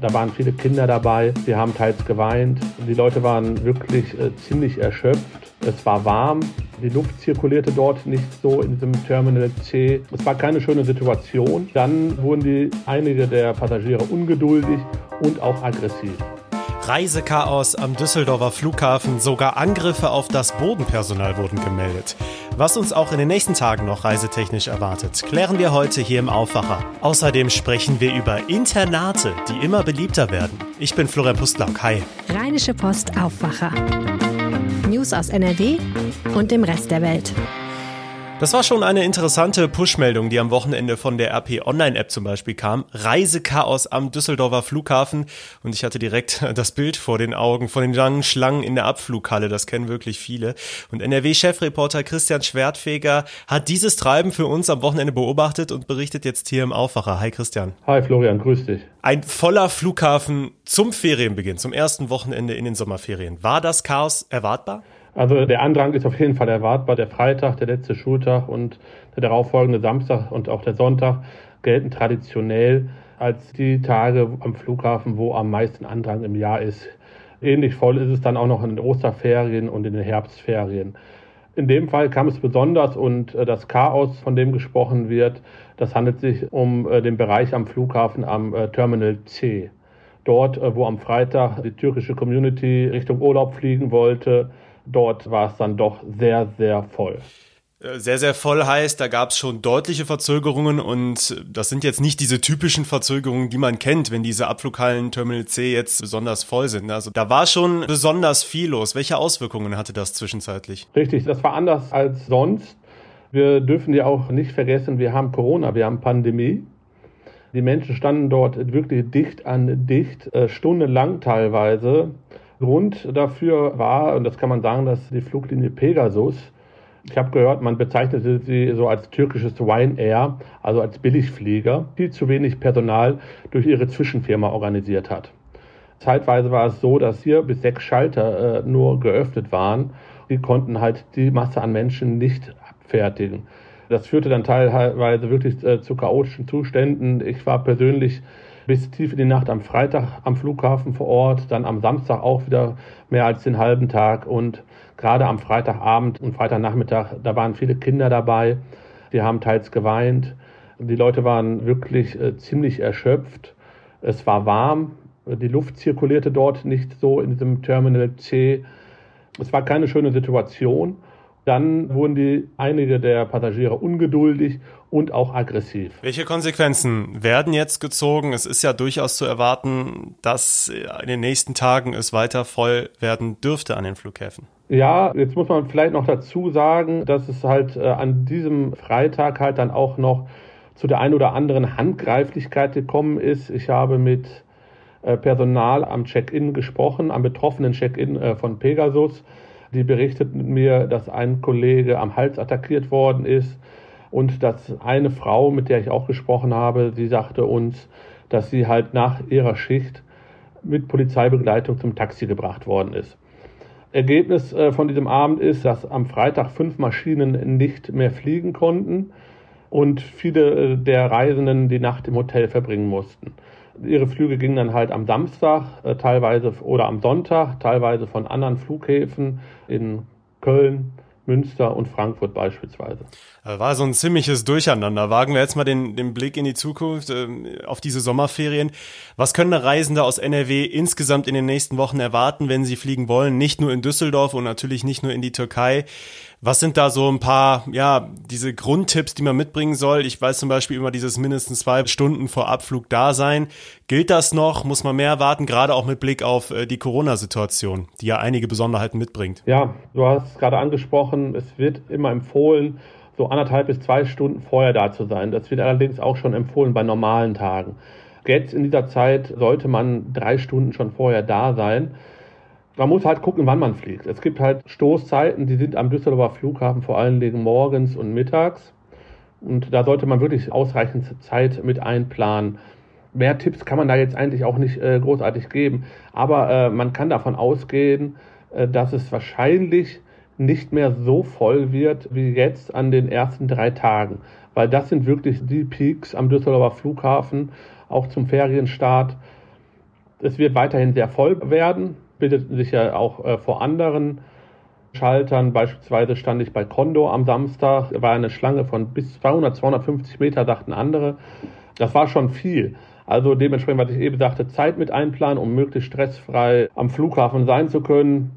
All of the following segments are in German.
Da waren viele Kinder dabei, sie haben teils geweint. Die Leute waren wirklich äh, ziemlich erschöpft. Es war warm, die Luft zirkulierte dort nicht so in diesem Terminal C. Es war keine schöne Situation. Dann wurden die, einige der Passagiere ungeduldig und auch aggressiv. Reisechaos am Düsseldorfer Flughafen, sogar Angriffe auf das Bodenpersonal wurden gemeldet. Was uns auch in den nächsten Tagen noch reisetechnisch erwartet, klären wir heute hier im Aufwacher. Außerdem sprechen wir über Internate, die immer beliebter werden. Ich bin Florian Pustlauk. Hi. Rheinische Post Aufwacher. News aus NRW und dem Rest der Welt. Das war schon eine interessante Push-Meldung, die am Wochenende von der RP Online-App zum Beispiel kam. Reisechaos am Düsseldorfer Flughafen. Und ich hatte direkt das Bild vor den Augen von den langen Schlangen in der Abflughalle. Das kennen wirklich viele. Und NRW-Chefreporter Christian Schwertfeger hat dieses Treiben für uns am Wochenende beobachtet und berichtet jetzt hier im Aufwacher. Hi Christian. Hi Florian, grüß dich. Ein voller Flughafen zum Ferienbeginn, zum ersten Wochenende in den Sommerferien. War das Chaos erwartbar? Also der Andrang ist auf jeden Fall erwartbar. Der Freitag, der letzte Schultag und der darauffolgende Samstag und auch der Sonntag gelten traditionell als die Tage am Flughafen, wo am meisten Andrang im Jahr ist. Ähnlich voll ist es dann auch noch in den Osterferien und in den Herbstferien. In dem Fall kam es besonders und äh, das Chaos, von dem gesprochen wird, das handelt sich um äh, den Bereich am Flughafen am äh, Terminal C. Dort, wo am Freitag die türkische Community Richtung Urlaub fliegen wollte, dort war es dann doch sehr, sehr voll. Äh, sehr, sehr voll heißt, da gab es schon deutliche Verzögerungen und das sind jetzt nicht diese typischen Verzögerungen, die man kennt, wenn diese Abflughallen Terminal C jetzt besonders voll sind. Also da war schon besonders viel los. Welche Auswirkungen hatte das zwischenzeitlich? Richtig, das war anders als sonst. Wir dürfen ja auch nicht vergessen, wir haben Corona, wir haben Pandemie. Die Menschen standen dort wirklich dicht an dicht, äh, stundenlang teilweise. Grund dafür war, und das kann man sagen, dass die Fluglinie Pegasus, ich habe gehört, man bezeichnete sie so als türkisches Wine Air, also als Billigflieger, viel zu wenig Personal durch ihre Zwischenfirma organisiert hat. Zeitweise war es so, dass vier bis sechs Schalter äh, nur geöffnet waren. Die konnten halt die Masse an Menschen nicht abfertigen. Das führte dann teilweise wirklich äh, zu chaotischen Zuständen. Ich war persönlich bis tief in die Nacht am Freitag am Flughafen vor Ort, dann am Samstag auch wieder mehr als den halben Tag und gerade am Freitagabend und Freitagnachmittag, da waren viele Kinder dabei, die haben teils geweint. Die Leute waren wirklich äh, ziemlich erschöpft. Es war warm, die Luft zirkulierte dort nicht so in diesem Terminal C. Es war keine schöne Situation. Dann wurden die, einige der Passagiere ungeduldig und auch aggressiv. Welche Konsequenzen werden jetzt gezogen? Es ist ja durchaus zu erwarten, dass in den nächsten Tagen es weiter voll werden dürfte an den Flughäfen. Ja, jetzt muss man vielleicht noch dazu sagen, dass es halt äh, an diesem Freitag halt dann auch noch zu der ein oder anderen Handgreiflichkeit gekommen ist. Ich habe mit äh, Personal am Check-in gesprochen, am betroffenen Check-in äh, von Pegasus. Die berichteten mir, dass ein Kollege am Hals attackiert worden ist und dass eine Frau, mit der ich auch gesprochen habe, sie sagte uns, dass sie halt nach ihrer Schicht mit Polizeibegleitung zum Taxi gebracht worden ist. Ergebnis äh, von diesem Abend ist, dass am Freitag fünf Maschinen nicht mehr fliegen konnten und viele äh, der Reisenden die Nacht im Hotel verbringen mussten. Ihre Flüge gingen dann halt am Samstag, äh, teilweise oder am Sonntag, teilweise von anderen Flughäfen in Köln, Münster und Frankfurt beispielsweise. War so ein ziemliches Durcheinander. Wagen wir jetzt mal den, den Blick in die Zukunft, äh, auf diese Sommerferien. Was können Reisende aus NRW insgesamt in den nächsten Wochen erwarten, wenn sie fliegen wollen? Nicht nur in Düsseldorf und natürlich nicht nur in die Türkei. Was sind da so ein paar, ja, diese Grundtipps, die man mitbringen soll? Ich weiß zum Beispiel immer dieses mindestens zwei Stunden vor Abflug da sein. Gilt das noch? Muss man mehr warten? Gerade auch mit Blick auf äh, die Corona-Situation, die ja einige Besonderheiten mitbringt. Ja, du hast gerade angesprochen, es wird immer empfohlen, so anderthalb bis zwei Stunden vorher da zu sein. Das wird allerdings auch schon empfohlen bei normalen Tagen. Jetzt in dieser Zeit sollte man drei Stunden schon vorher da sein man muss halt gucken, wann man fliegt. Es gibt halt Stoßzeiten, die sind am Düsseldorfer Flughafen vor allen Dingen morgens und mittags. Und da sollte man wirklich ausreichend Zeit mit einplanen. Mehr Tipps kann man da jetzt eigentlich auch nicht äh, großartig geben. Aber äh, man kann davon ausgehen, äh, dass es wahrscheinlich nicht mehr so voll wird wie jetzt an den ersten drei Tagen. Weil das sind wirklich die Peaks am Düsseldorfer Flughafen, auch zum Ferienstart Es wird weiterhin sehr voll werden, bildet sich ja auch äh, vor anderen Schaltern. Beispielsweise stand ich bei Condor am Samstag, war eine Schlange von bis 200, 250 Meter, sagten andere. Das war schon viel. Also dementsprechend, was ich eben sagte, Zeit mit einplanen, um möglichst stressfrei am Flughafen sein zu können.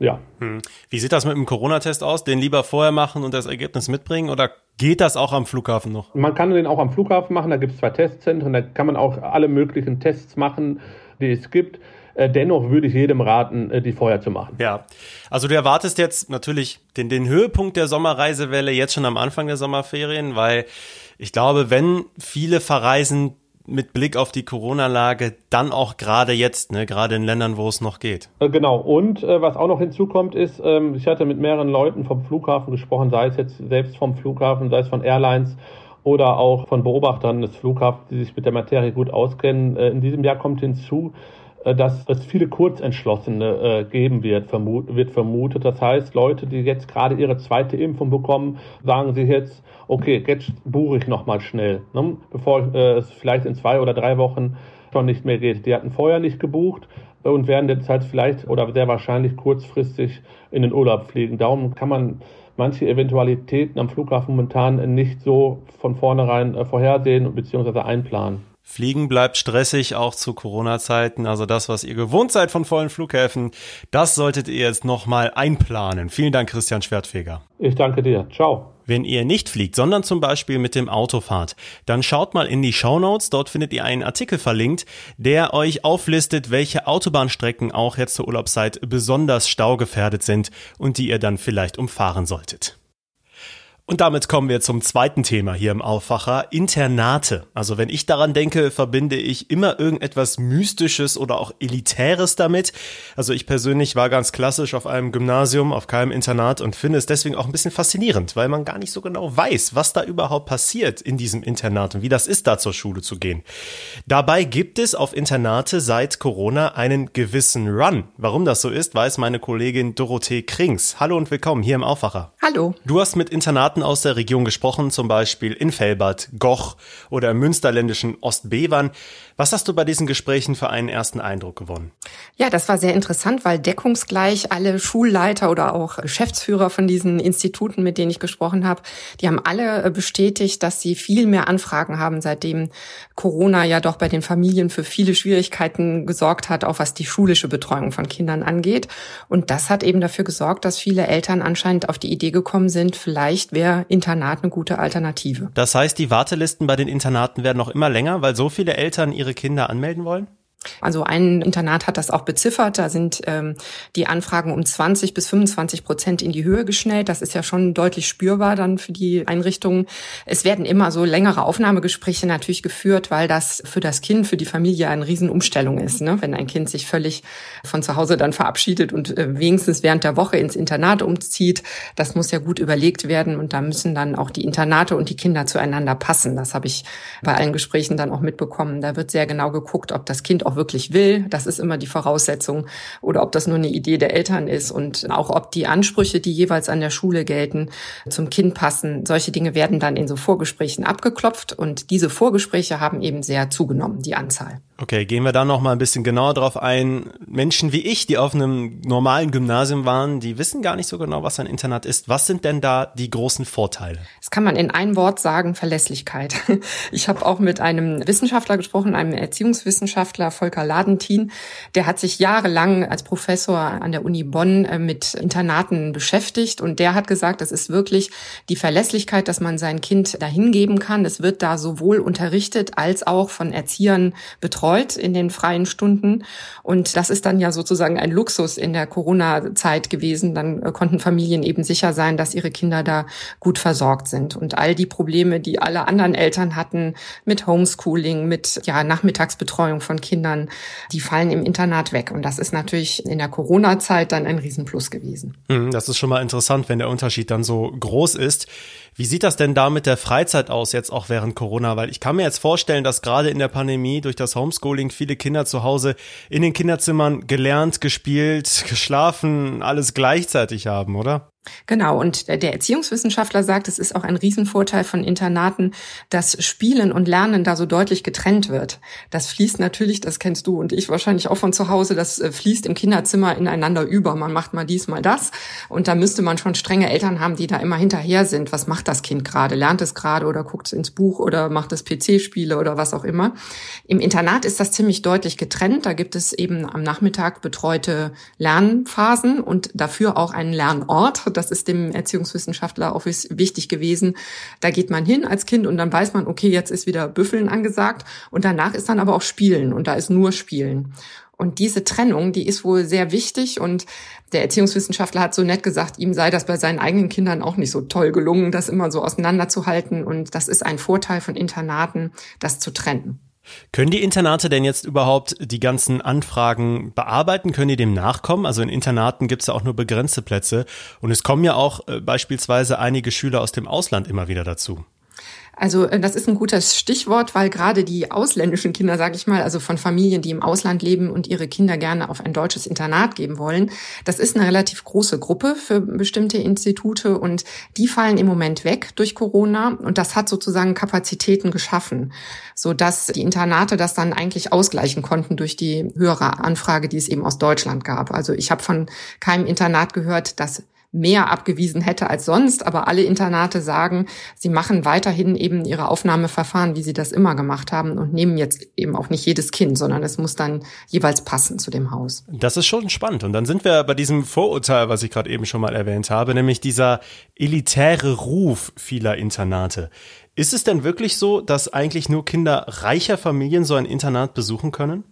Ja. Hm. Wie sieht das mit dem Corona-Test aus? Den lieber vorher machen und das Ergebnis mitbringen oder geht das auch am Flughafen noch? Man kann den auch am Flughafen machen, da gibt es zwei Testzentren, da kann man auch alle möglichen Tests machen, die es gibt. Äh, dennoch würde ich jedem raten, äh, die vorher zu machen. Ja, also du erwartest jetzt natürlich den, den Höhepunkt der Sommerreisewelle jetzt schon am Anfang der Sommerferien, weil ich glaube, wenn viele verreisen, mit Blick auf die Corona-Lage dann auch gerade jetzt, ne, gerade in Ländern, wo es noch geht. Äh, genau. Und äh, was auch noch hinzukommt, ist, ähm, ich hatte mit mehreren Leuten vom Flughafen gesprochen, sei es jetzt selbst vom Flughafen, sei es von Airlines oder auch von Beobachtern des Flughafens, die sich mit der Materie gut auskennen. Äh, in diesem Jahr kommt hinzu, dass es viele Kurzentschlossene äh, geben wird, vermut, wird vermutet. Das heißt, Leute, die jetzt gerade ihre zweite Impfung bekommen, sagen sich jetzt, okay, jetzt buche ich nochmal schnell, ne, bevor äh, es vielleicht in zwei oder drei Wochen schon nicht mehr geht. Die hatten vorher nicht gebucht und werden jetzt halt vielleicht oder sehr wahrscheinlich kurzfristig in den Urlaub fliegen. Darum kann man manche Eventualitäten am Flughafen momentan nicht so von vornherein äh, vorhersehen bzw. einplanen. Fliegen bleibt stressig, auch zu Corona-Zeiten. Also das, was ihr gewohnt seid von vollen Flughäfen, das solltet ihr jetzt nochmal einplanen. Vielen Dank, Christian Schwertfeger. Ich danke dir. Ciao. Wenn ihr nicht fliegt, sondern zum Beispiel mit dem Auto fahrt, dann schaut mal in die Show Notes. Dort findet ihr einen Artikel verlinkt, der euch auflistet, welche Autobahnstrecken auch jetzt zur Urlaubszeit besonders staugefährdet sind und die ihr dann vielleicht umfahren solltet. Und damit kommen wir zum zweiten Thema hier im Aufwacher, Internate. Also wenn ich daran denke, verbinde ich immer irgendetwas Mystisches oder auch Elitäres damit. Also ich persönlich war ganz klassisch auf einem Gymnasium, auf keinem Internat und finde es deswegen auch ein bisschen faszinierend, weil man gar nicht so genau weiß, was da überhaupt passiert in diesem Internat und wie das ist, da zur Schule zu gehen. Dabei gibt es auf Internate seit Corona einen gewissen Run. Warum das so ist, weiß meine Kollegin Dorothee Krings. Hallo und willkommen hier im Aufwacher. Hallo. Du hast mit Internaten aus der Region gesprochen, zum Beispiel in Felbert, Goch oder im münsterländischen Ostbevern. Was hast du bei diesen Gesprächen für einen ersten Eindruck gewonnen? Ja, das war sehr interessant, weil deckungsgleich alle Schulleiter oder auch Geschäftsführer von diesen Instituten, mit denen ich gesprochen habe, die haben alle bestätigt, dass sie viel mehr Anfragen haben, seitdem Corona ja doch bei den Familien für viele Schwierigkeiten gesorgt hat, auch was die schulische Betreuung von Kindern angeht. Und das hat eben dafür gesorgt, dass viele Eltern anscheinend auf die Idee gekommen sind, vielleicht wäre Internat eine gute Alternative. Das heißt, die Wartelisten bei den Internaten werden noch immer länger, weil so viele Eltern ihre Kinder anmelden wollen? Also ein Internat hat das auch beziffert. Da sind ähm, die Anfragen um 20 bis 25 Prozent in die Höhe geschnellt. Das ist ja schon deutlich spürbar dann für die Einrichtungen. Es werden immer so längere Aufnahmegespräche natürlich geführt, weil das für das Kind, für die Familie eine Riesenumstellung ist. Ne? Wenn ein Kind sich völlig von zu Hause dann verabschiedet und äh, wenigstens während der Woche ins Internat umzieht, das muss ja gut überlegt werden und da müssen dann auch die Internate und die Kinder zueinander passen. Das habe ich bei allen Gesprächen dann auch mitbekommen. Da wird sehr genau geguckt, ob das Kind auch wirklich will. Das ist immer die Voraussetzung. Oder ob das nur eine Idee der Eltern ist und auch ob die Ansprüche, die jeweils an der Schule gelten, zum Kind passen. Solche Dinge werden dann in so Vorgesprächen abgeklopft und diese Vorgespräche haben eben sehr zugenommen, die Anzahl. Okay, gehen wir da noch mal ein bisschen genauer drauf ein. Menschen wie ich, die auf einem normalen Gymnasium waren, die wissen gar nicht so genau, was ein Internat ist. Was sind denn da die großen Vorteile? Das kann man in ein Wort sagen, Verlässlichkeit. Ich habe auch mit einem Wissenschaftler gesprochen, einem Erziehungswissenschaftler, Volker Ladentin. Der hat sich jahrelang als Professor an der Uni Bonn äh, mit Internaten beschäftigt und der hat gesagt, das ist wirklich die Verlässlichkeit, dass man sein Kind dahin geben kann. Es wird da sowohl unterrichtet als auch von Erziehern betreut betreut in den freien Stunden. Und das ist dann ja sozusagen ein Luxus in der Corona-Zeit gewesen. Dann äh, konnten Familien eben sicher sein, dass ihre Kinder da gut versorgt sind. Und all die Probleme, die alle anderen Eltern hatten mit Homeschooling, mit ja, Nachmittagsbetreuung von Kindern, die fallen im Internat weg. Und das ist natürlich in der Corona-Zeit dann ein Riesenplus gewesen. Hm, das ist schon mal interessant, wenn der Unterschied dann so groß ist. Wie sieht das denn da mit der Freizeit aus, jetzt auch während Corona? Weil ich kann mir jetzt vorstellen, dass gerade in der Pandemie durch das Homeschooling viele Kinder zu Hause in den Kinderzimmern gelernt, gespielt, geschlafen, alles gleichzeitig haben, oder? Genau, und der Erziehungswissenschaftler sagt, es ist auch ein Riesenvorteil von Internaten, dass Spielen und Lernen da so deutlich getrennt wird. Das fließt natürlich, das kennst du und ich wahrscheinlich auch von zu Hause, das äh, fließt im Kinderzimmer ineinander über. Man macht mal dies, mal das. Und da müsste man schon strenge Eltern haben, die da immer hinterher sind. Was macht das Kind gerade? Lernt es gerade oder guckt es ins Buch oder macht es PC-Spiele oder was auch immer? Im Internat ist das ziemlich deutlich getrennt. Da gibt es eben am Nachmittag betreute Lernphasen und dafür auch einen Lernort das ist dem Erziehungswissenschaftler auch wichtig gewesen. Da geht man hin als Kind und dann weiß man, okay, jetzt ist wieder Büffeln angesagt und danach ist dann aber auch Spielen und da ist nur Spielen. Und diese Trennung, die ist wohl sehr wichtig und der Erziehungswissenschaftler hat so nett gesagt, ihm sei das bei seinen eigenen Kindern auch nicht so toll gelungen, das immer so auseinanderzuhalten und das ist ein Vorteil von Internaten, das zu trennen. Können die Internate denn jetzt überhaupt die ganzen Anfragen bearbeiten? Können die dem nachkommen? Also in Internaten gibt es ja auch nur begrenzte Plätze und es kommen ja auch äh, beispielsweise einige Schüler aus dem Ausland immer wieder dazu. Also äh, das ist ein gutes Stichwort, weil gerade die ausländischen Kinder, sage ich mal, also von Familien, die im Ausland leben und ihre Kinder gerne auf ein deutsches Internat geben wollen, das ist eine relativ große Gruppe für bestimmte Institute und die fallen im Moment weg durch Corona und das hat sozusagen Kapazitäten geschaffen, so dass die Internate das dann eigentlich ausgleichen konnten durch die höhere Anfrage, die es eben aus Deutschland gab. Also ich habe von keinem Internat gehört, dass mehr abgewiesen hätte als sonst. Aber alle Internate sagen, sie machen weiterhin eben ihre Aufnahmeverfahren, wie sie das immer gemacht haben und nehmen jetzt eben auch nicht jedes Kind, sondern es muss dann jeweils passen zu dem Haus. Das ist schon spannend. Und dann sind wir bei diesem Vorurteil, was ich gerade eben schon mal erwähnt habe, nämlich dieser elitäre Ruf vieler Internate. Ist es denn wirklich so, dass eigentlich nur Kinder reicher Familien so ein Internat besuchen können?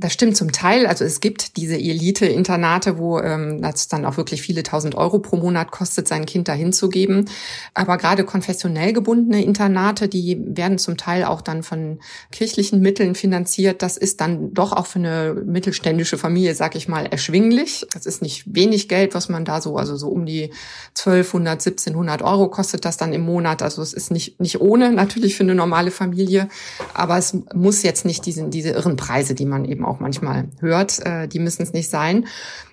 Das stimmt zum Teil. Also es gibt diese Elite-Internate, wo ähm, das dann auch wirklich viele tausend Euro pro Monat kostet, sein Kind dahin zu geben. Aber gerade konfessionell gebundene Internate, die werden zum Teil auch dann von kirchlichen Mitteln finanziert. Das ist dann doch auch für eine mittelständische Familie, sag ich mal, erschwinglich. Das ist nicht wenig Geld, was man da so, also so um die 1200, 1700 Euro kostet das dann im Monat. Also es ist nicht, nicht ohne natürlich für eine normale Familie. Aber es muss jetzt nicht diesen, diese irren Preise, die man eben auch manchmal hört, äh, die müssen es nicht sein.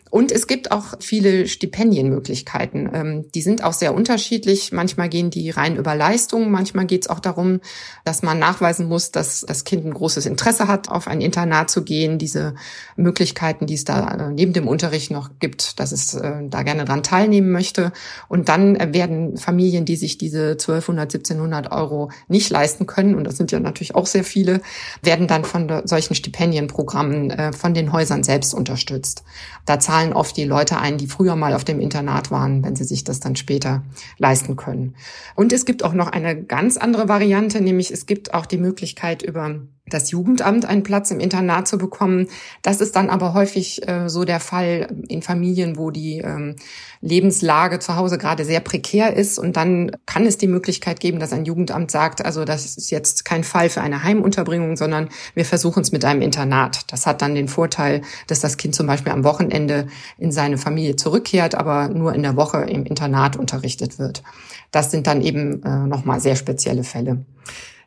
Und es gibt auch viele Stipendienmöglichkeiten. Ähm, die sind auch sehr unterschiedlich. Manchmal gehen die rein über Leistungen. Manchmal geht es auch darum, dass man nachweisen muss, dass das Kind ein großes Interesse hat, auf ein Internat zu gehen. Diese Möglichkeiten, die es da äh, neben dem Unterricht noch gibt, dass es äh, da gerne dran teilnehmen möchte. Und dann werden Familien, die sich diese 1200, 1700 Euro nicht leisten können, und das sind ja natürlich auch sehr viele, werden dann von solchen Stipendienprogrammen äh, von den Häusern selbst unterstützt. Da zahlen zahlen oft die Leute ein, die früher mal auf dem Internat waren, wenn sie sich das dann später leisten können. Und es gibt auch noch eine ganz andere Variante, nämlich es gibt auch die Möglichkeit über das Jugendamt einen Platz im Internat zu bekommen. Das ist dann aber häufig äh, so der Fall in Familien, wo die ähm, Lebenslage zu Hause gerade sehr prekär ist. Und dann kann es die Möglichkeit geben, dass ein Jugendamt sagt, also das ist jetzt kein Fall für eine Heimunterbringung, sondern wir versuchen es mit einem Internat. Das hat dann den Vorteil, dass das Kind zum Beispiel am Wochenende in seine Familie zurückkehrt, aber nur in der Woche im Internat unterrichtet wird. Das sind dann eben äh, nochmal sehr spezielle Fälle.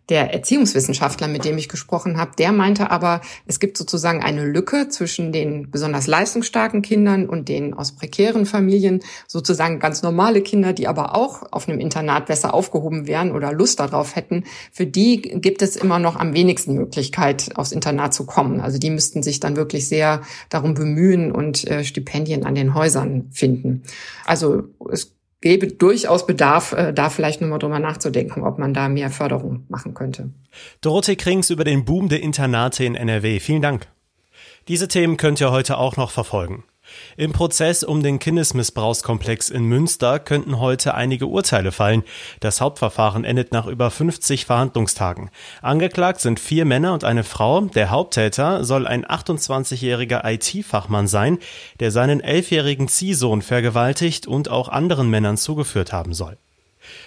Der Erziehungswissenschaftler, mit dem ich gesprochen habe, der meinte aber, es gibt sozusagen eine Lücke zwischen den besonders leistungsstarken Kindern und den aus prekären Familien, sozusagen ganz normale Kinder, die aber auch auf einem Internat besser aufgehoben wären oder Lust darauf hätten. Für die gibt es immer noch am wenigsten Möglichkeit, aufs Internat zu kommen. Also die müssten sich dann wirklich sehr darum bemühen und äh, Stipendien an den Häusern finden. Also es gäbe durchaus Bedarf, äh, da vielleicht nochmal drüber nachzudenken, ob man da mehr Förderung machen könnte. Dorothee Krings über den Boom der Internate in NRW. Vielen Dank. Diese Themen könnt ihr heute auch noch verfolgen. Im Prozess um den Kindesmissbrauchskomplex in Münster könnten heute einige Urteile fallen. Das Hauptverfahren endet nach über 50 Verhandlungstagen. Angeklagt sind vier Männer und eine Frau. Der Haupttäter soll ein 28-jähriger IT-Fachmann sein, der seinen elfjährigen Ziehsohn vergewaltigt und auch anderen Männern zugeführt haben soll.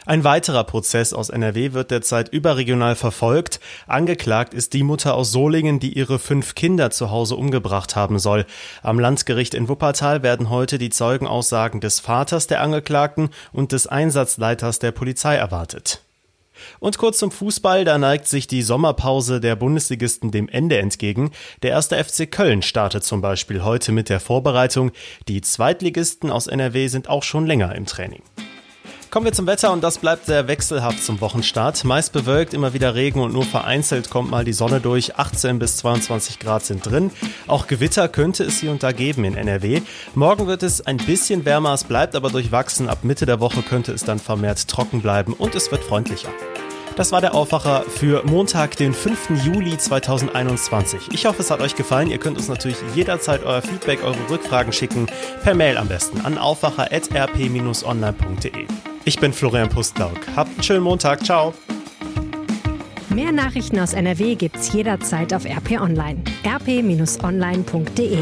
Ein weiterer Prozess aus NRW wird derzeit überregional verfolgt. Angeklagt ist die Mutter aus Solingen, die ihre fünf Kinder zu Hause umgebracht haben soll. Am Landgericht in Wuppertal werden heute die Zeugenaussagen des Vaters der Angeklagten und des Einsatzleiters der Polizei erwartet. Und kurz zum Fußball, da neigt sich die Sommerpause der Bundesligisten dem Ende entgegen. Der erste FC Köln startet zum Beispiel heute mit der Vorbereitung. Die Zweitligisten aus NRW sind auch schon länger im Training. Kommen wir zum Wetter und das bleibt sehr wechselhaft zum Wochenstart. Meist bewölkt, immer wieder Regen und nur vereinzelt kommt mal die Sonne durch. 18 bis 22 Grad sind drin. Auch Gewitter könnte es hier und da geben in NRW. Morgen wird es ein bisschen wärmer, es bleibt aber durchwachsen. Ab Mitte der Woche könnte es dann vermehrt trocken bleiben und es wird freundlicher. Das war der Aufwacher für Montag, den 5. Juli 2021. Ich hoffe, es hat euch gefallen. Ihr könnt uns natürlich jederzeit euer Feedback, eure Rückfragen schicken. Per Mail am besten an aufwacher.rp-online.de. Ich bin Florian Pustlauk. Habt einen schönen Montag. Ciao. Mehr Nachrichten aus NRW gibt's jederzeit auf RP Online. rp-online.de